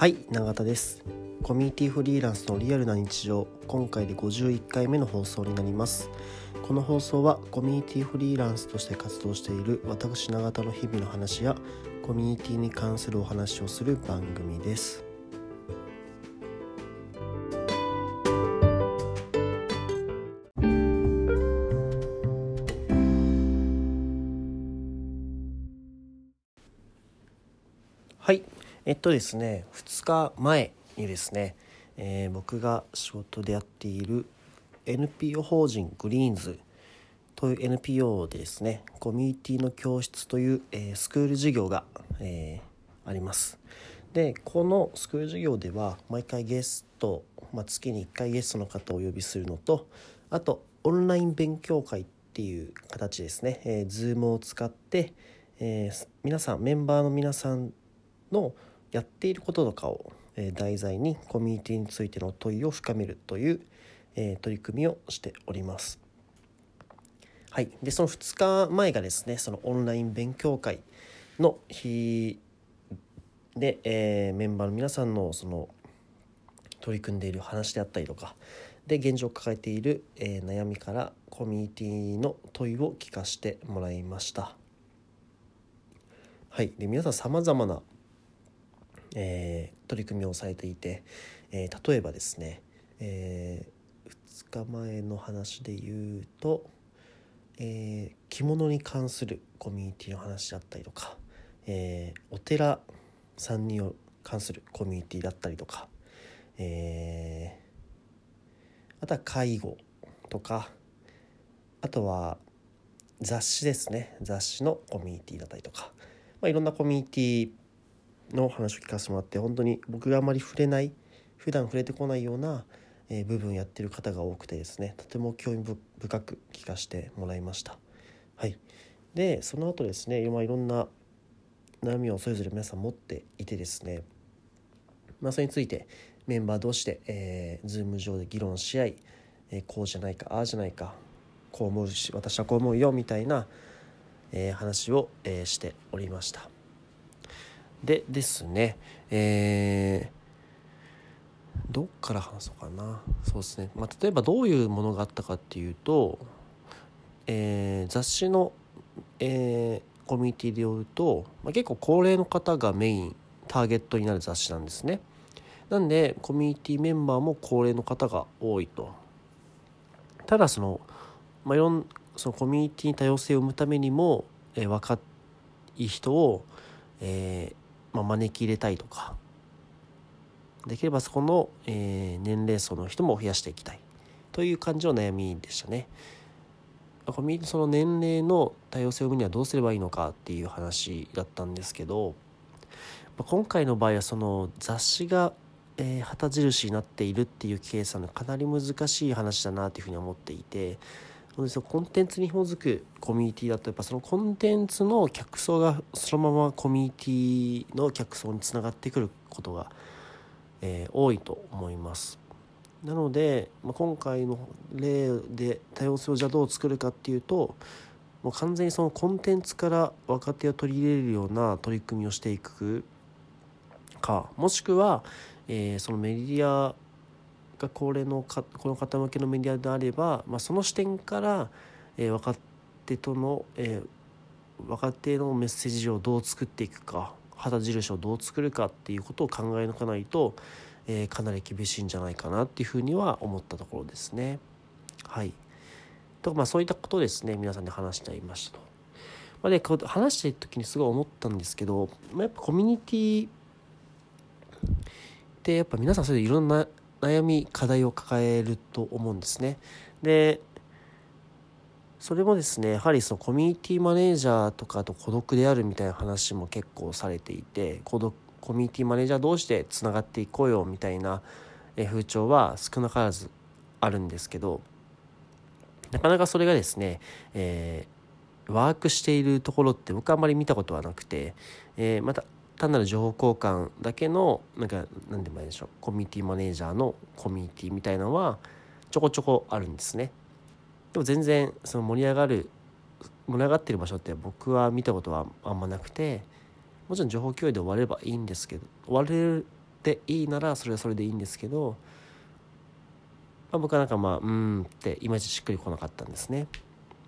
はい永田です。コミュニティフリーランスのリアルな日常。今回で51回目の放送になります。この放送はコミュニティフリーランスとして活動している私永田の日々の話やコミュニティに関するお話をする番組です。えっとですね2日前にですね、えー僕が仕事でやっている NPO 法人グリーンズという NPO でですねコミュニティの教室という、えースクール授業が、えーあります。でこのスクール授業では毎回ゲスト、まあ、月に1回ゲストの方をお呼びするのとあとオンライン勉強会っていう形ですね、えー、Zoom を使って、えー皆さんメンバーの皆さんのやっていることとかを、題材にコミュニティについての問いを深めるという、取り組みをしております。はい、でその2日前がですねそのオンライン勉強会の日で、えーメンバーの皆さんのその取り組んでいる話であったりとかで現状抱えている、えー悩みからコミュニティの問いを聞かせてもらいました。はい、で皆さんさまざまな、えー取り組みをされていて、えー例えばですね、え2日前の話で言うと、え着物に関するコミュニティの話だったりとか、えお寺さんに関するコミュニティだったりとか、えあとは介護とかあとは雑誌ですね。雑誌のコミュニティだったりとか、まあ、いろんなコミュニティの話を聞かせてもらって本当に僕があまり触れない普段触れてこないような、え部分やってる方が多くてですねとても興味深く聞かせてもらいました。はい、でその後ですね、まあ、いろんな悩みをそれぞれ皆さん持っていてですね、まあ、それについてメンバー同士で、えー、Zoom 上で議論し合い、えーこうじゃないかああじゃないかこう思うし私はこう思うよみたいな、えー話を、えーしておりました。でですね、えーどっから話そうかな。そうですね、まあ、例えばどういうものがあったかっていうと、えー雑誌の、えーコミュニティでよると、まあ、結構高齢の方がメインターゲットになる雑誌なんですね。なんでコミュニティメンバーも高齢の方が多いと。ただその,、まあ、いろんそのコミュニティに多様性を生むためにも、えー若い人を、えまあ、招き入れたいとかできればそこの、えー年齢層の人も増やしていきたいという感じの悩みでしたね。コミュニティその年齢の多様性を生むにはどうすればいいのかっていう話だったんですけどまあ今回の場合はその雑誌が、えー旗印になっているっていうケースはかなり難しい話だなというふうに思っていてそうですねコンテンツに紐づくコミュニティだとやっぱそのコンテンツの客層がそのままコミュニティの客層につながってくることが、えー多いと思います。なので、まあ、今回の例で多様性をじゃあどう作るかっていうともう完全にそのコンテンツから若手を取り入れるような取り組みをしていくかもしくは、えーそのメディアが高齢のかこの方向けのメディアであれば、まあ、その視点から、えー若手との、えー若手のメッセージをどう作っていくか旗印をどう作るかっていうことを考え抜かないと、えーかなり厳しいんじゃないかなっていうふうには思ったところですね。はい。とまあそういったことですね皆さんで話していましたと。まあ、で話している時にすごい思ったんですけど、まあ、やっぱコミュニティってやっぱ皆さんそれでいろんな悩み課題を抱えると思うんですね。でそれもですねやはりそのコミュニティマネージャーとかと孤独であるみたいな話も結構されていて孤独コミュニティマネージャー同士でつながっていこうよみたいな風潮は少なからずあるんですけどなかなかそれがですね、えーワークしているところって僕はあんまり見たことはなくて、えーまた単なる情報交換だけのなんか何でもいいでしょうコミュニティマネージャーのコミュニティみたいなのはちょこちょこあるんですね。でも全然その盛り上がる盛り上がってる場所って僕は見たことはあんまなくてもちろん情報共有で終わればいいんですけど終われっていいならそれはそれでいいんですけど、まあ、僕はなんかまあうんっていまいちしっくりこなかったんですね。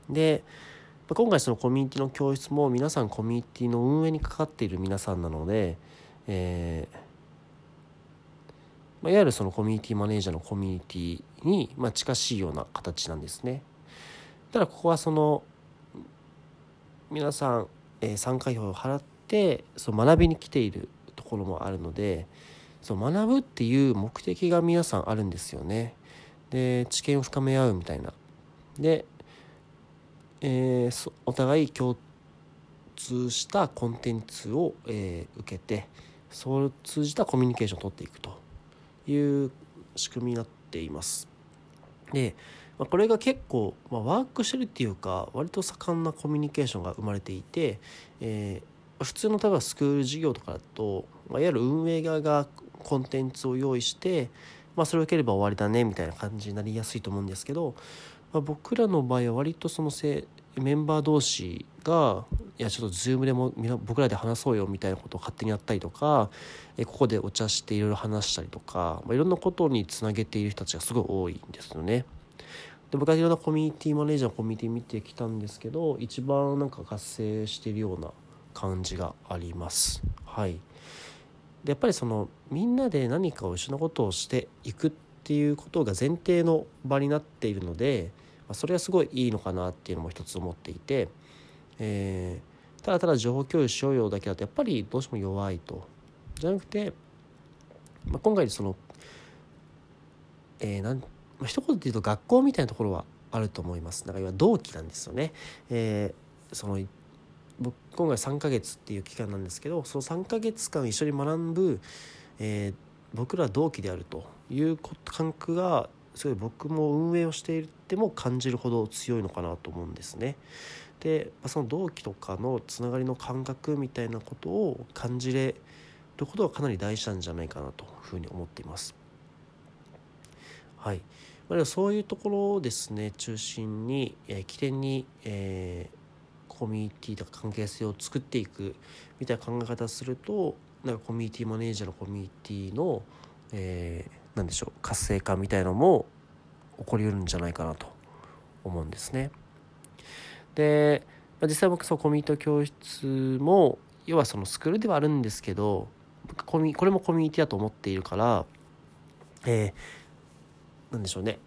で今回そのコミュニティの教室も皆さんコミュニティの運営にかかっている皆さんなので、えーま、いわゆるそのコミュニティマネージャーのコミュニティにま近しいような形なんですね。ただここはその皆さん、え、参加費を払ってその学びに来ているところもあるのでその学ぶっていう目的が皆さんあるんですよね。で知見を深め合うみたいな。で、えー、お互い共通したコンテンツを、えー、受けてそれを通じたコミュニケーションを取っていくという仕組みになっています。で、まあ、これが結構、まあ、ワークしてるっていうか割と盛んなコミュニケーションが生まれていて、えー、普通の例えばスクール授業とかだと、まあ、いわゆる運営側がコンテンツを用意して、まあ、それを受ければ終わりだねみたいな感じになりやすいと思うんですけど、まあ、僕らの場合は割とそのせメンバー同士がいやちょっと Zoom でも僕らで話そうよみたいなことを勝手にやったりとかえここでお茶していろいろ話したりとか、まあ、いろんなことにつなげている人たちがすごい多いんですよね。で僕はいろんなコミュニティマネージャーのコミュニティ見てきたんですけど一番なんか活性しているような感じがあります。はい、でやっぱりそのみんなで何かを一緒のことをしていくってっていうことが前提の場になっているので、ま、それはすごいいいのかなっていうのも一つ思っていて、えー、ただただ情報共有しようよだけだとやっぱりどうしても弱いと。じゃなくて、まあ、今回その、えー、なんま、一言で言うと学校みたいなところはあると思います。だから要は同期なんですよね。えー、その僕今回3ヶ月っていう期間なんですけどその3ヶ月間一緒に学ぶ、えー、僕ら同期であるという感覚がすごい僕も運営をしていても感じるほど強いのかなと思うんですね。でその同期とかのつながりの感覚みたいなことを感じれることはかなり大事なんじゃないかなというふうに思っています。はい、まあ、そういうところをですね中心に、えー、起点に、えーコミュニティとか関係性を作っていくみたいな考え方するとなんかコミュニティマネージャーのコミュニティの、えー、何でしょう活性化みたいのも起こりうるんじゃないかなと思うんですね。で実際僕そのコミュニティ教室も要はそのスクールではあるんですけどこれもコミュニティだと思っているからえー、なんでしょうね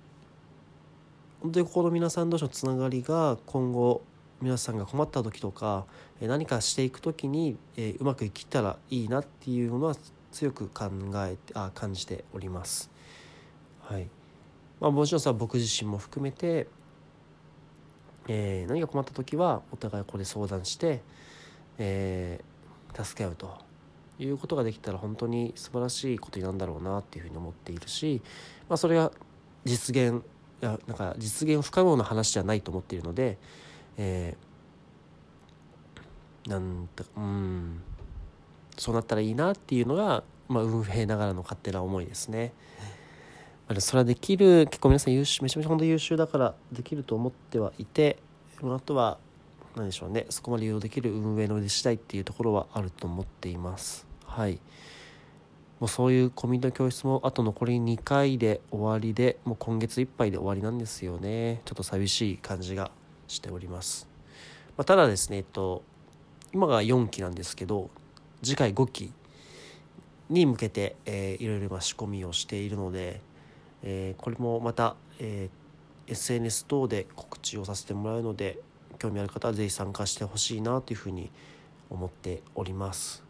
本当にここの皆さん同士のつながりが今後皆さんが困った時とか何かしていく時にうまくいきたらいいなっていうのは強く考えてあ感じております。はいまあ、もちろんさ僕自身も含めて、えー、何か困った時はお互いここで相談して、えー、助け合うということができたら本当に素晴らしいことになるんだろうなっていうふうに思っているし、まあ、それが実現いやなんか実現不可能な話じゃないと思っているので、えー、なんだうんそうなったらいいなっていうのが、まあ、運営ながらの勝手な思いですね。まあ、それはできる結構皆さん優秀めちゃめちゃ本当優秀だからできると思ってはいてあとは何でしょうねそこまで利用できる運営の腕次第っていうところはあると思っています。はいもうそういうコミュニティ教室もあと残り2回で終わりでもう今月いっぱいで終わりなんですよねちょっと寂しい感じがしております。まあ、ただですね、えっと、今が4期なんですけど、次回5期に向けて、えー、いろいろ仕込みをしているので、えー、これもまた、えー、SNS 等で告知をさせてもらうので、興味ある方はぜひ参加してほしいなというふうに思っております。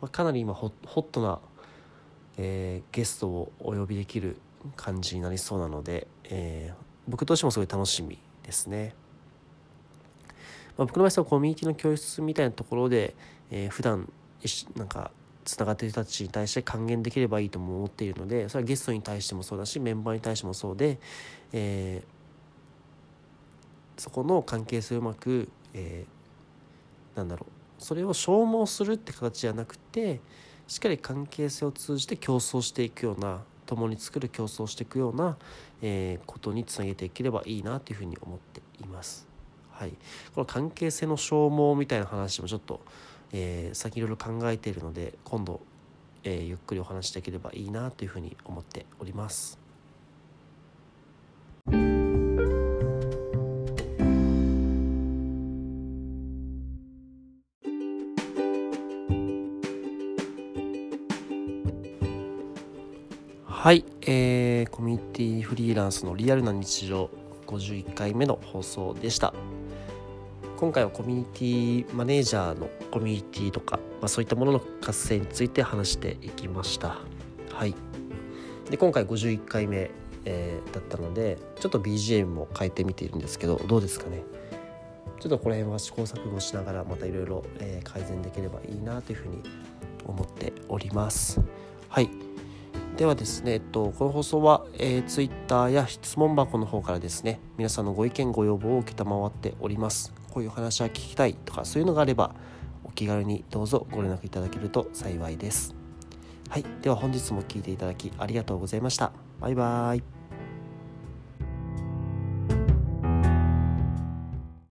まあ、かなり今ホットな、えー、ゲストをお呼びできる感じになりそうなので、え、僕としてもすごい楽しみですね。まあ、僕の場合はコミュニティの教室みたいなところで、えー、普段なんかつながっている人たちに対して還元できればいいとも思っているのでそれはゲストに対してもそうだしメンバーに対してもそうで、えー、そこの関係性をうまく、えー、なんだろうそれを消耗するって形じゃなくてしっかり関係性を通じて競争していくような共に作る競争していくような、えー、ことにつなげていければいいなというふうに思っています。はい、この関係性の消耗みたいな話もちょっと、えー、先いろいろ考えているので今度えー、ゆっくりお話しできればいいなというふうに思っております。はい、えー、コミュニティフリーランスのリアルな日常51回目の放送でした。今回はコミュニティマネージャーのコミュニティとか、まあ、そういったものの活性について話していきました。はい。で今回51回目、えー、だったのでちょっと BGM も変えてみているんですけどどうですかね？ちょっとこの辺は試行錯誤しながらまたいろいろ改善できればいいなというふうに思っております。はい。ではですね、えっと、この放送は、えー、Twitter や質問箱の方からですね、皆さんのご意見、ご要望を承っております。こういう話は聞きたいとか、そういうのがあれば、お気軽にどうぞご連絡いただけると幸いです。はい、では本日も聴いていただきありがとうございました。バイバーイ。